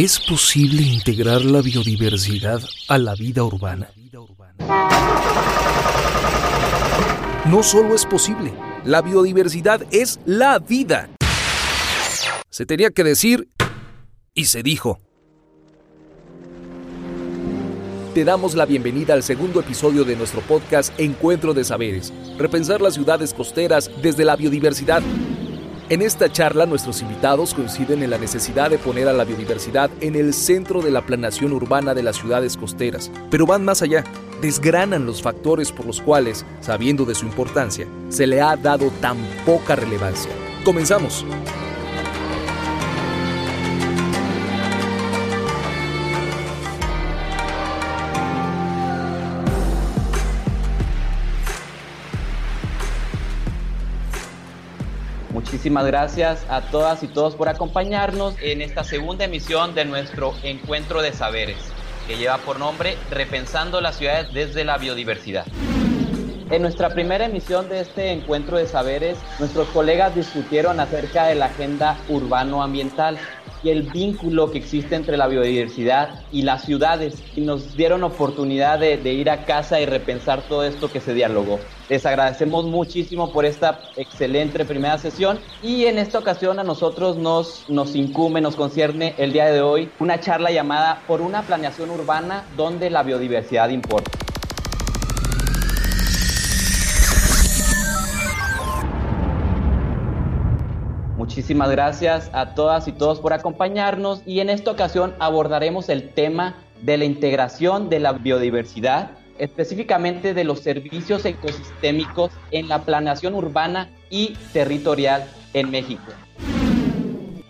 ¿Es posible integrar la biodiversidad a la vida urbana? No solo es posible, la biodiversidad es la vida. Se tenía que decir y se dijo. Te damos la bienvenida al segundo episodio de nuestro podcast Encuentro de Saberes, repensar las ciudades costeras desde la biodiversidad. En esta charla nuestros invitados coinciden en la necesidad de poner a la biodiversidad en el centro de la planación urbana de las ciudades costeras, pero van más allá, desgranan los factores por los cuales, sabiendo de su importancia, se le ha dado tan poca relevancia. Comenzamos. Muchísimas gracias a todas y todos por acompañarnos en esta segunda emisión de nuestro Encuentro de Saberes, que lleva por nombre Repensando las ciudades desde la biodiversidad. En nuestra primera emisión de este Encuentro de Saberes, nuestros colegas discutieron acerca de la agenda urbano-ambiental y el vínculo que existe entre la biodiversidad y las ciudades y nos dieron oportunidad de, ir a casa y repensar todo esto que se dialogó. Les agradecemos muchísimo por esta excelente primera sesión y en esta ocasión a nosotros nos, nos incumbe, nos concierne el día de hoy una charla llamada Por una planeación urbana donde la biodiversidad importa. Muchísimas gracias a todas y todos por acompañarnos y en esta ocasión abordaremos el tema de la integración de la biodiversidad, específicamente de los servicios ecosistémicos en la planeación urbana y territorial en México.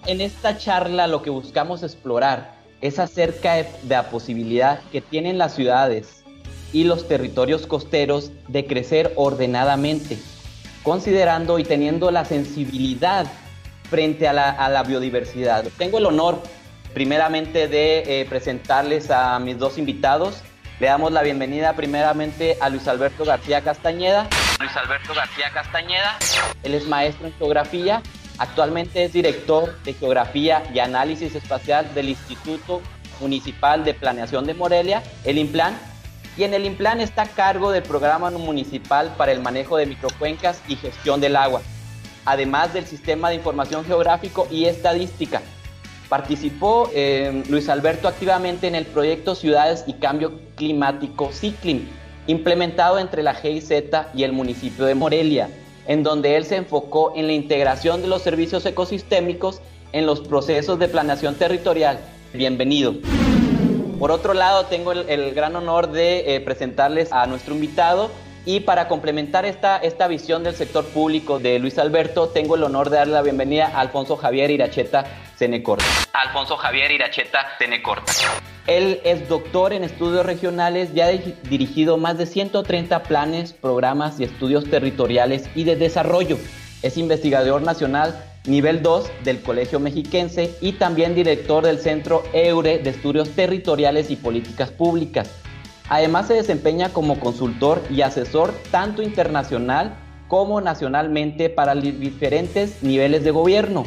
En esta charla lo que buscamos explorar es acerca de la posibilidad que tienen las ciudades y los territorios costeros de crecer ordenadamente, considerando y teniendo la sensibilidad frente a la, biodiversidad. Tengo el honor primeramente de eh, presentarles a mis dos invitados. Le damos la bienvenida primeramente a Luis Alberto García Castañeda. Luis Alberto García Castañeda, él es maestro en geografía, actualmente es director de geografía y análisis espacial del Instituto Municipal de Planeación de Morelia, el IMPLAN, y en el IMPLAN está a cargo del programa municipal para el manejo de microcuencas y gestión del agua además del sistema de información geográfico y estadística. Participó eh, Luis Alberto activamente en el proyecto Ciudades y Cambio Climático CICLIM, implementado entre la GIZ y el municipio de Morelia, en donde él se enfocó en la integración de los servicios ecosistémicos en los procesos de planeación territorial. Bienvenido. Por otro lado, tengo el, gran honor de eh, presentarles a nuestro invitado, y para complementar esta, esta visión del sector público de Luis Alberto, tengo el honor de darle la bienvenida a Alfonso Javier Iracheta Cenecorta. Alfonso Javier Iracheta Cenecorta. Él es doctor en estudios regionales y ha dirigido más de 130 planes, programas y estudios territoriales y de desarrollo. Es investigador nacional nivel 2 del Colegio Mexiquense y también director del Centro EURE de Estudios Territoriales y Políticas Públicas. Además se desempeña como consultor y asesor tanto internacional como nacionalmente para diferentes niveles de gobierno,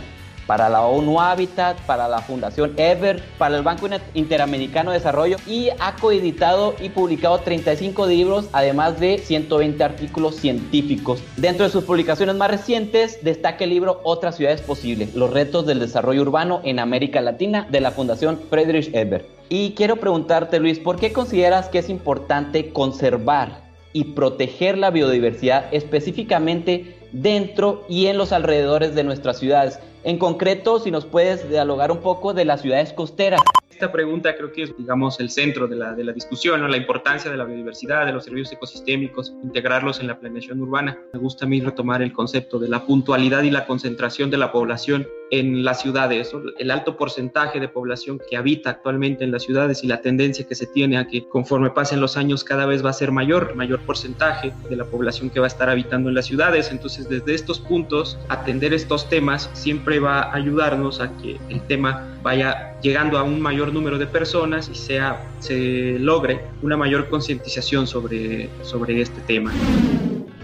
para la ONU Habitat, para la Fundación Ever, para el Banco Interamericano de Desarrollo y ha coeditado y publicado 35 libros, además de 120 artículos científicos. Dentro de sus publicaciones más recientes destaca el libro Otras ciudades posibles, los retos del desarrollo urbano en América Latina de la Fundación Friedrich Ebert. Y quiero preguntarte, Luis, ¿por qué consideras que es importante conservar y proteger la biodiversidad específicamente dentro y en los alrededores de nuestras ciudades? En concreto, si nos puedes dialogar un poco de las ciudades costeras. Esta pregunta creo que es, digamos, el centro de la, de la discusión, la importancia de la biodiversidad, de los servicios ecosistémicos, integrarlos en la planeación urbana. Me gusta a mí retomar el concepto de la puntualidad y la concentración de la población en las ciudades, el alto porcentaje de población que habita actualmente en las ciudades y la tendencia que se tiene a que conforme pasen los años cada vez va a ser mayor, mayor porcentaje de la población que va a estar habitando en las ciudades. Entonces, desde estos puntos, atender estos temas siempre va a ayudarnos a que el tema vaya llegando a un mayor número de personas y sea, se logre una mayor concientización sobre, sobre este tema.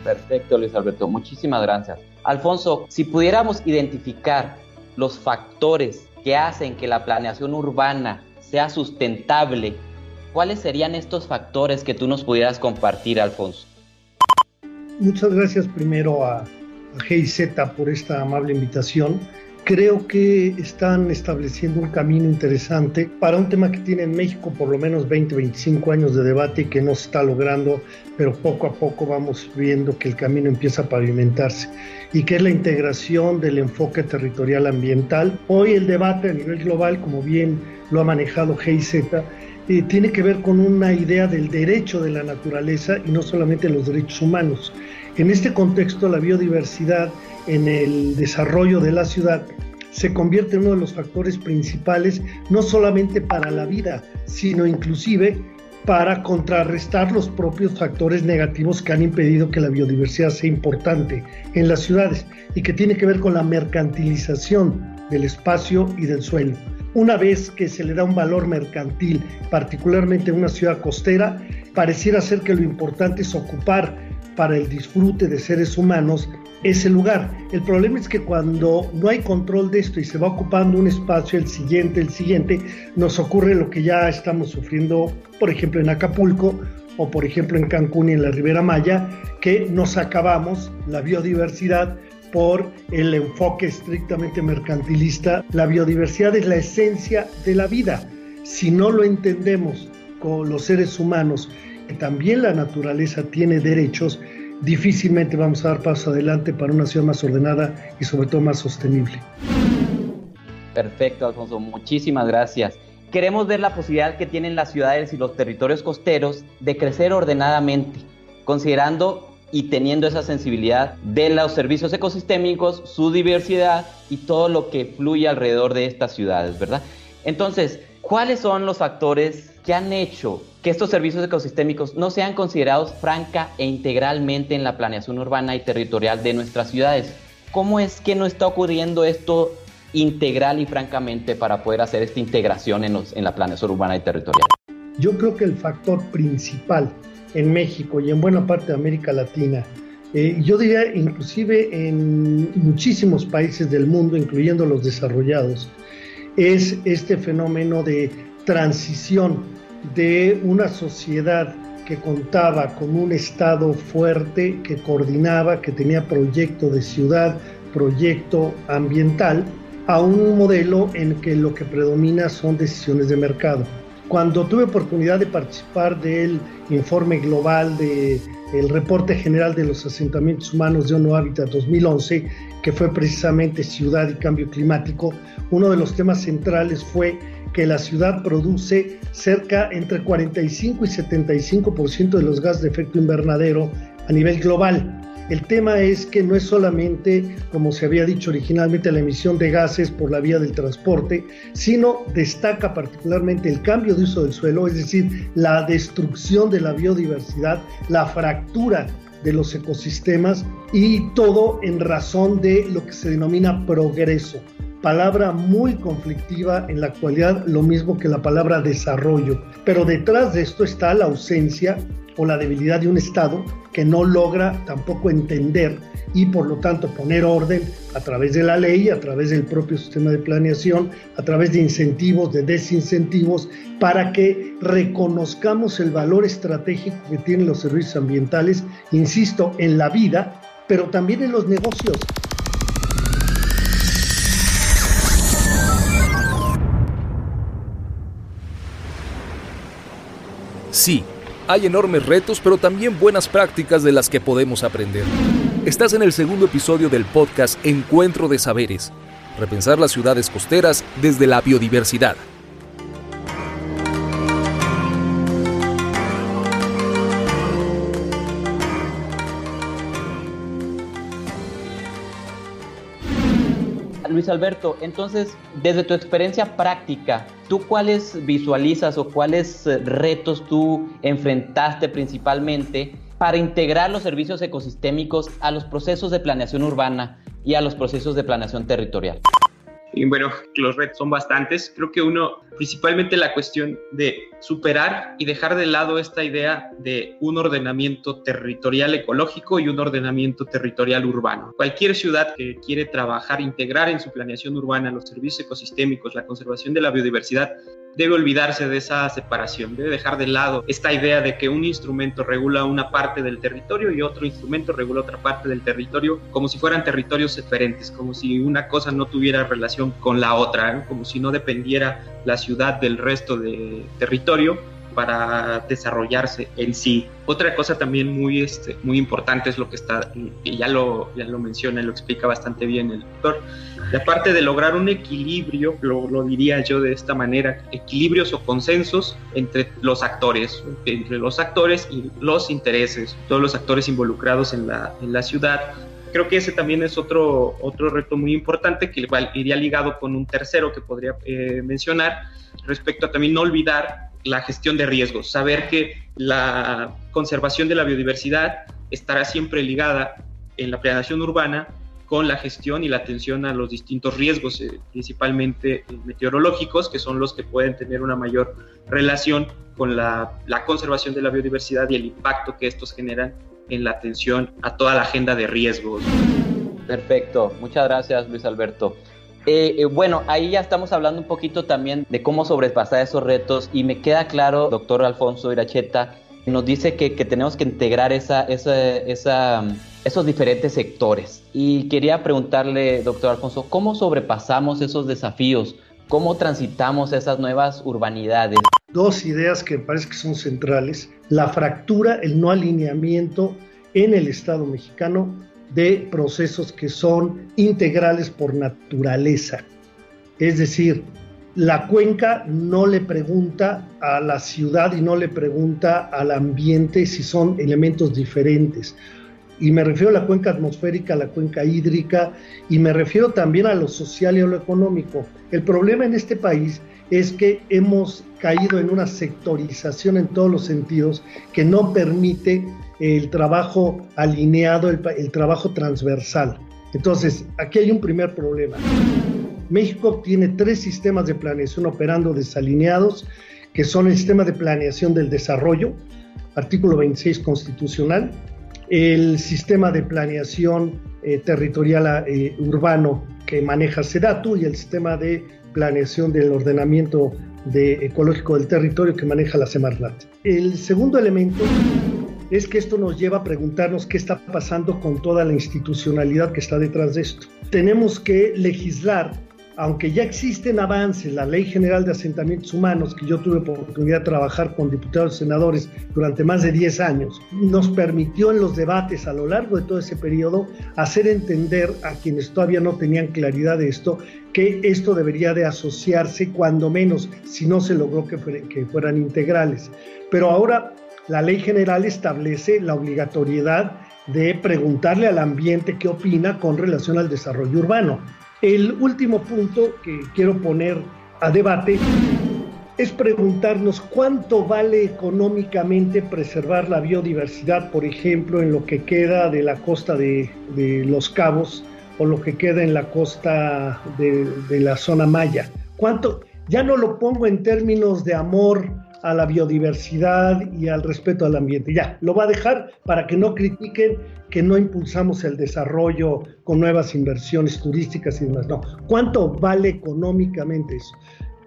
Perfecto, Luis Alberto. Muchísimas gracias. Alfonso, si pudiéramos identificar los factores que hacen que la planeación urbana sea sustentable, ¿cuáles serían estos factores que tú nos pudieras compartir, Alfonso? Muchas gracias primero a, a GIZ por esta amable invitación creo que están estableciendo un camino interesante para un tema que tiene en México por lo menos 20, 25 años de debate y que no se está logrando, pero poco a poco vamos viendo que el camino empieza a pavimentarse y que es la integración del enfoque territorial ambiental. Hoy el debate a nivel global, como bien lo ha manejado GIZ, eh, tiene que ver con una idea del derecho de la naturaleza y no solamente los derechos humanos. En este contexto, la biodiversidad en el desarrollo de la ciudad se convierte en uno de los factores principales, no solamente para la vida, sino inclusive para contrarrestar los propios factores negativos que han impedido que la biodiversidad sea importante en las ciudades y que tiene que ver con la mercantilización del espacio y del suelo. Una vez que se le da un valor mercantil, particularmente en una ciudad costera, pareciera ser que lo importante es ocupar para el disfrute de seres humanos ese lugar. El problema es que cuando no hay control de esto y se va ocupando un espacio, el siguiente, el siguiente, nos ocurre lo que ya estamos sufriendo, por ejemplo, en Acapulco o por ejemplo en Cancún y en la Ribera Maya, que nos acabamos la biodiversidad por el enfoque estrictamente mercantilista. La biodiversidad es la esencia de la vida. Si no lo entendemos con los seres humanos, también la naturaleza tiene derechos, difícilmente vamos a dar paso adelante para una ciudad más ordenada y sobre todo más sostenible. Perfecto, Alfonso. Muchísimas gracias. Queremos ver la posibilidad que tienen las ciudades y los territorios costeros de crecer ordenadamente, considerando y teniendo esa sensibilidad de los servicios ecosistémicos, su diversidad y todo lo que fluye alrededor de estas ciudades, ¿verdad? Entonces, ¿cuáles son los factores que han hecho que estos servicios ecosistémicos no sean considerados franca e integralmente en la planeación urbana y territorial de nuestras ciudades. ¿Cómo es que no está ocurriendo esto integral y francamente para poder hacer esta integración en, en la planeación urbana y territorial? Yo creo que el factor principal en México y en buena parte de América Latina, eh, yo diría inclusive en muchísimos países del mundo, incluyendo los desarrollados, es este fenómeno de transición de una sociedad que contaba con un Estado fuerte, que coordinaba, que tenía proyecto de ciudad, proyecto ambiental, a un modelo en que lo que predomina son decisiones de mercado. Cuando tuve oportunidad de participar del informe global de reporte general de los asentamientos humanos de ONU Habitat 2011, que fue precisamente ciudad y cambio climático, uno de los temas centrales fue que la ciudad produce cerca entre 45 y 75% de los gases de efecto invernadero a nivel global. El tema es que no es solamente, como se había dicho originalmente, la emisión de gases por la vía del transporte, sino destaca particularmente el cambio de uso del suelo, es decir, la destrucción de la biodiversidad, la fractura de los ecosistemas y todo en razón de lo que se denomina progreso palabra muy conflictiva en la actualidad, lo mismo que la palabra desarrollo. Pero detrás de esto está la ausencia o la debilidad de un Estado que no logra tampoco entender y por lo tanto poner orden a través de la ley, a través del propio sistema de planeación, a través de incentivos, de desincentivos, para que reconozcamos el valor estratégico que tienen los servicios ambientales, insisto, en la vida, pero también en los negocios. Sí, hay enormes retos, pero también buenas prácticas de las que podemos aprender. Estás en el segundo episodio del podcast Encuentro de Saberes, repensar las ciudades costeras desde la biodiversidad. Alberto, entonces, desde tu experiencia práctica, ¿tú cuáles visualizas o cuáles eh, retos tú enfrentaste principalmente para integrar los servicios ecosistémicos a los procesos de planeación urbana y a los procesos de planeación territorial? Y bueno, los retos son bastantes. Creo que uno principalmente la cuestión de superar y dejar de lado esta idea de un ordenamiento territorial ecológico y un ordenamiento territorial urbano. Cualquier ciudad que quiere trabajar, integrar en su planeación urbana los servicios ecosistémicos, la conservación de la biodiversidad, debe olvidarse de esa separación, debe dejar de lado esta idea de que un instrumento regula una parte del territorio y otro instrumento regula otra parte del territorio, como si fueran territorios diferentes, como si una cosa no tuviera relación con la otra, como si no dependiera la ciudad del resto de territorio para desarrollarse en sí. Otra cosa también muy, este, muy importante es lo que está, y ya lo, ya lo menciona, lo explica bastante bien el doctor, y aparte de lograr un equilibrio, lo, lo, diría yo de esta manera, equilibrios o consensos entre los actores, entre los actores y los intereses, todos los actores involucrados en la, en la ciudad, creo que ese también es otro, otro reto muy importante que igual iría ligado con un tercero que podría eh, mencionar respecto a también no olvidar la gestión de riesgos, saber que la conservación de la biodiversidad estará siempre ligada en la planeación urbana con la gestión y la atención a los distintos riesgos, eh, principalmente eh, meteorológicos, que son los que pueden tener una mayor relación con la, la, conservación de la biodiversidad y el impacto que estos generan en la atención a toda la agenda de riesgos. Perfecto, muchas gracias Luis Alberto. Eh, eh, bueno, ahí ya estamos hablando un poquito también de cómo sobrepasar esos retos y me queda claro, doctor Alfonso Iracheta, nos dice que, tenemos que integrar esos diferentes sectores. Y quería preguntarle, doctor Alfonso, ¿cómo sobrepasamos esos desafíos? ¿Cómo transitamos esas nuevas urbanidades? Dos ideas que me parece que son centrales. La fractura, el no alineamiento en el Estado mexicano de procesos que son integrales por naturaleza. Es decir, la cuenca no le pregunta a la ciudad y no le pregunta al ambiente si son elementos diferentes. Y me refiero a la cuenca atmosférica, a la cuenca hídrica, y me refiero también a lo social y a lo económico. El problema en este país es que hemos caído en una sectorización en todos los sentidos que no permite el trabajo alineado, el, trabajo transversal. Entonces, aquí hay un primer problema. México tiene tres sistemas de planeación operando desalineados, que son el sistema de planeación del desarrollo, artículo 26 constitucional, el sistema de planeación eh, territorial eh, urbano que maneja SEDATU y el sistema de planeación del ordenamiento de, ecológico del territorio que maneja la Semarnat. El segundo elemento es que esto nos lleva a preguntarnos qué está pasando con toda la institucionalidad que está detrás de esto. Tenemos que legislar, aunque ya existen avances, la Ley General de Asentamientos Humanos, que yo tuve oportunidad de trabajar con diputados y senadores durante más de 10 años, nos permitió en los debates a lo largo de todo ese periodo hacer entender a quienes todavía no tenían claridad de esto que esto debería de asociarse cuando menos, si no se logró que, que fueran integrales. Pero ahora la ley general establece la obligatoriedad de preguntarle al ambiente qué opina con relación al desarrollo urbano. El último punto que quiero poner a debate es preguntarnos cuánto vale económicamente preservar la biodiversidad, por ejemplo, en lo que queda de la costa de, Los Cabos o lo que queda en la costa de, de la zona maya. ¿Cuánto? Ya no lo pongo en términos de amor a la biodiversidad y al respeto al ambiente. Ya, lo va a dejar para que no critiquen que no impulsamos el desarrollo con nuevas inversiones turísticas y demás. No, ¿cuánto vale económicamente eso?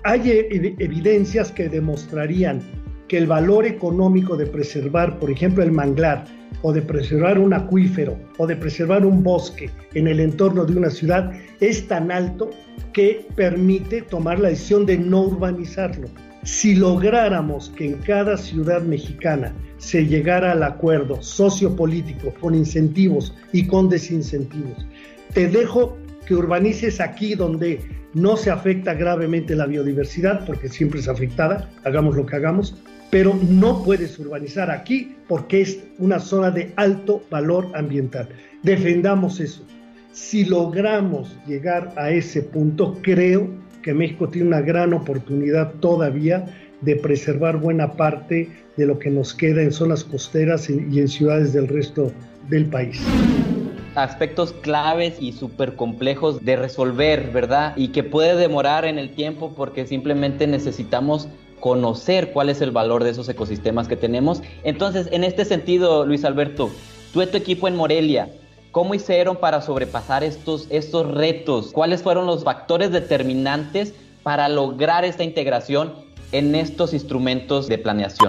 Hay evidencias que demostrarían que el valor económico de preservar, por ejemplo, el manglar, o de preservar un acuífero, o de preservar un bosque en el entorno de una ciudad, es tan alto que permite tomar la decisión de no urbanizarlo. Si lográramos que en cada ciudad mexicana se llegara al acuerdo sociopolítico con incentivos y con desincentivos, te dejo que urbanices aquí donde no se afecta gravemente la biodiversidad, porque siempre es afectada, hagamos lo que hagamos, pero no puedes urbanizar aquí porque es una zona de alto valor ambiental. Defendamos eso. Si logramos llegar a ese punto, creo que México tiene una gran oportunidad todavía de preservar buena parte de lo que nos queda en zonas costeras y en ciudades del resto del país. aspectos claves y súper complejos de resolver, ¿verdad? Y que puede demorar en el tiempo porque simplemente necesitamos conocer cuál es el valor de esos ecosistemas que tenemos. Entonces, en este sentido, Luis Alberto, tú y tu equipo en Morelia, ¿cómo hicieron para sobrepasar estos, estos retos? ¿Cuáles fueron los factores determinantes para lograr esta integración en estos instrumentos de planeación?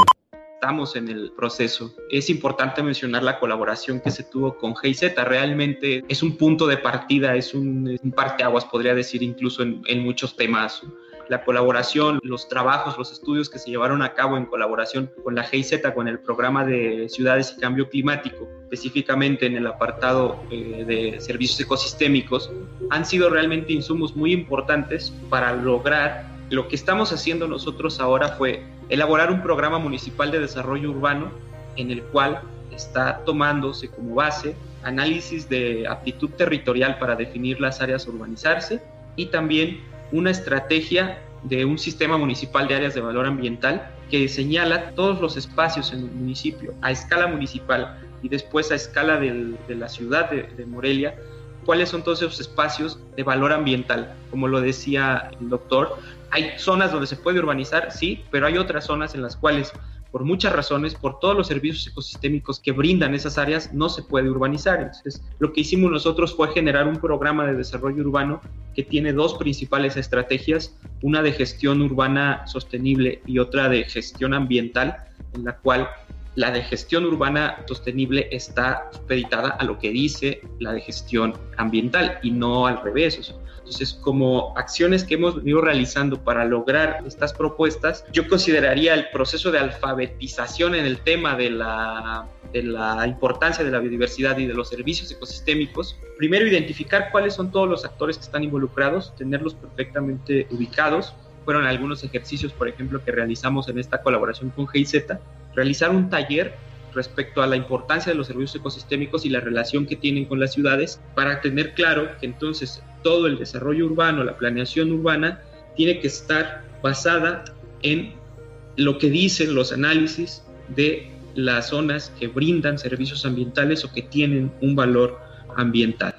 estamos en el proceso. Es importante mencionar la colaboración que se tuvo con GIZ. Realmente es un punto de partida, es un, un parteaguas, podría decir, incluso en, en muchos temas la colaboración, los trabajos, los estudios que se llevaron a cabo en colaboración con la GIZ, con el programa de ciudades y cambio climático, específicamente en el apartado eh, de servicios ecosistémicos, han sido realmente insumos muy importantes para lograr lo que estamos haciendo nosotros ahora fue elaborar un programa municipal de desarrollo urbano en el cual está tomándose como base análisis de aptitud territorial para definir las áreas urbanizarse y también una estrategia de un sistema municipal de áreas de valor ambiental que señala todos los espacios en el municipio a escala municipal y después a escala de la ciudad de, de Morelia, cuáles son todos esos espacios de valor ambiental. Como lo decía el doctor, hay zonas donde se puede urbanizar, sí, pero hay otras zonas en las cuales por muchas razones, por todos los servicios ecosistémicos que brindan esas áreas, no se puede urbanizar. Entonces, lo que hicimos nosotros fue generar un programa de desarrollo urbano que tiene dos principales estrategias, una de gestión urbana sostenible y otra de gestión ambiental, en la cual la de gestión urbana sostenible está supeditada a lo que dice la de gestión ambiental y no al revés. Entonces, como acciones que hemos venido realizando para lograr estas propuestas, yo consideraría el proceso de alfabetización en el tema de la, de la importancia de la biodiversidad y de los servicios ecosistémicos. Primero, identificar cuáles son todos los actores que están involucrados, tenerlos perfectamente ubicados. Fueron algunos ejercicios, por ejemplo, que realizamos en esta colaboración con GIZ, realizar un taller respecto a la importancia de los servicios ecosistémicos y la relación que tienen con las ciudades para tener claro que entonces todo el desarrollo urbano, la planeación urbana, tiene que estar basada en lo que dicen los análisis de las zonas que brindan servicios ambientales o que tienen un valor ambiental.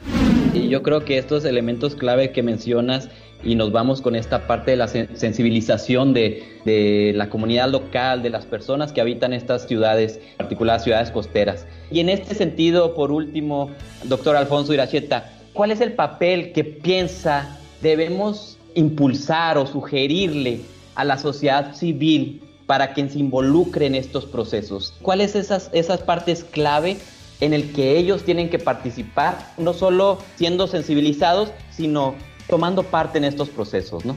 Y yo creo que estos elementos clave que mencionas y nos vamos con esta parte de la sensibilización de, la comunidad local, de las personas que habitan estas ciudades, en particular ciudades costeras. Y en este sentido, por último, doctor Alfonso Iracheta, ¿cuál es el papel que piensa debemos impulsar o sugerirle a la sociedad civil para que se involucre en estos procesos? ¿Cuáles esas, esas partes clave en el que ellos tienen que participar, no solo siendo sensibilizados, sino tomando parte en estos procesos, ¿no?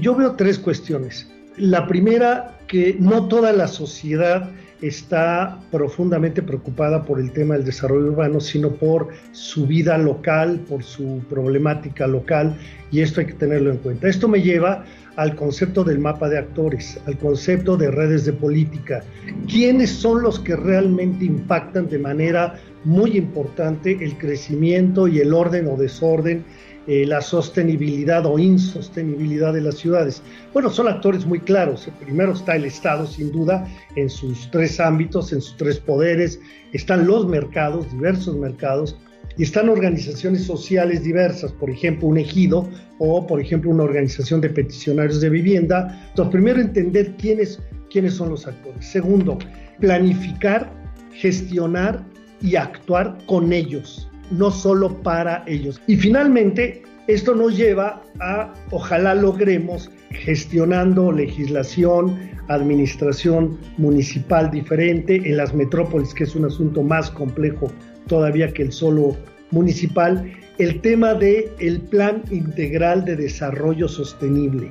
Yo veo tres cuestiones. La primera, que no toda la sociedad está profundamente preocupada por el tema del desarrollo urbano, sino por su vida local, por su problemática local, y esto hay que tenerlo en cuenta. Esto me lleva al concepto del mapa de actores, al concepto de redes de política. ¿Quiénes son los que realmente impactan de manera muy importante el crecimiento y el orden o desorden eh, la sostenibilidad o insostenibilidad de las ciudades. Bueno, son actores muy claros. Primero está el Estado, sin duda, en sus tres ámbitos, en sus tres poderes. Están los mercados, diversos mercados, y están organizaciones sociales diversas, por ejemplo, un ejido o, por ejemplo, una organización de peticionarios de vivienda. Entonces, primero entender quiénes, quiénes son los actores. Segundo, planificar, gestionar y actuar con ellos no solo para ellos. Y finalmente, esto nos lleva a, ojalá logremos, gestionando legislación, administración municipal diferente en las metrópolis, que es un asunto más complejo todavía que el solo municipal, el tema de el plan integral de desarrollo sostenible.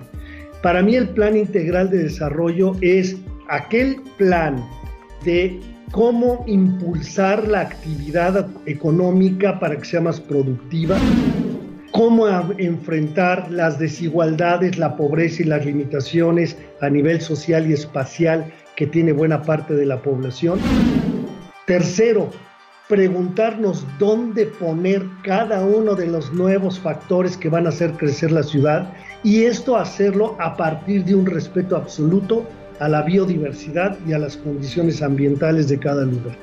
Para mí el plan integral de desarrollo es aquel plan de cómo impulsar la actividad económica para que sea más productiva, cómo enfrentar las desigualdades, la pobreza y las limitaciones a nivel social y espacial que tiene buena parte de la población. Tercero, preguntarnos dónde poner cada uno de los nuevos factores que van a hacer crecer la ciudad y esto hacerlo a partir de un respeto absoluto a la biodiversidad y a las condiciones ambientales de cada lugar.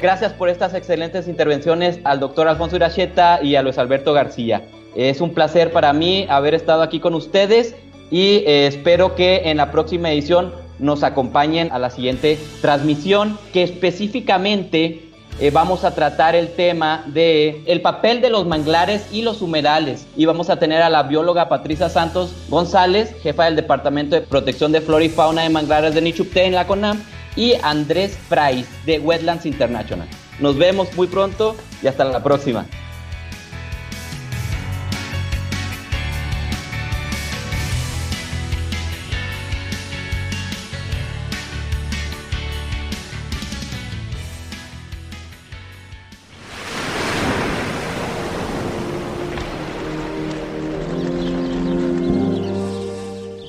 Gracias por estas excelentes intervenciones al doctor Alfonso Iracheta y a Luis Alberto García. Es un placer para mí haber estado aquí con ustedes y eh, espero que en la próxima edición nos acompañen a la siguiente transmisión que específicamente eh, vamos a tratar el tema de el papel de los manglares y los humedales y vamos a tener a la bióloga Patricia Santos González, jefa del Departamento de Protección de Flora y Fauna de Manglares de Nichupté en la CONAM y Andrés Price de Wetlands International. Nos vemos muy pronto y hasta la próxima.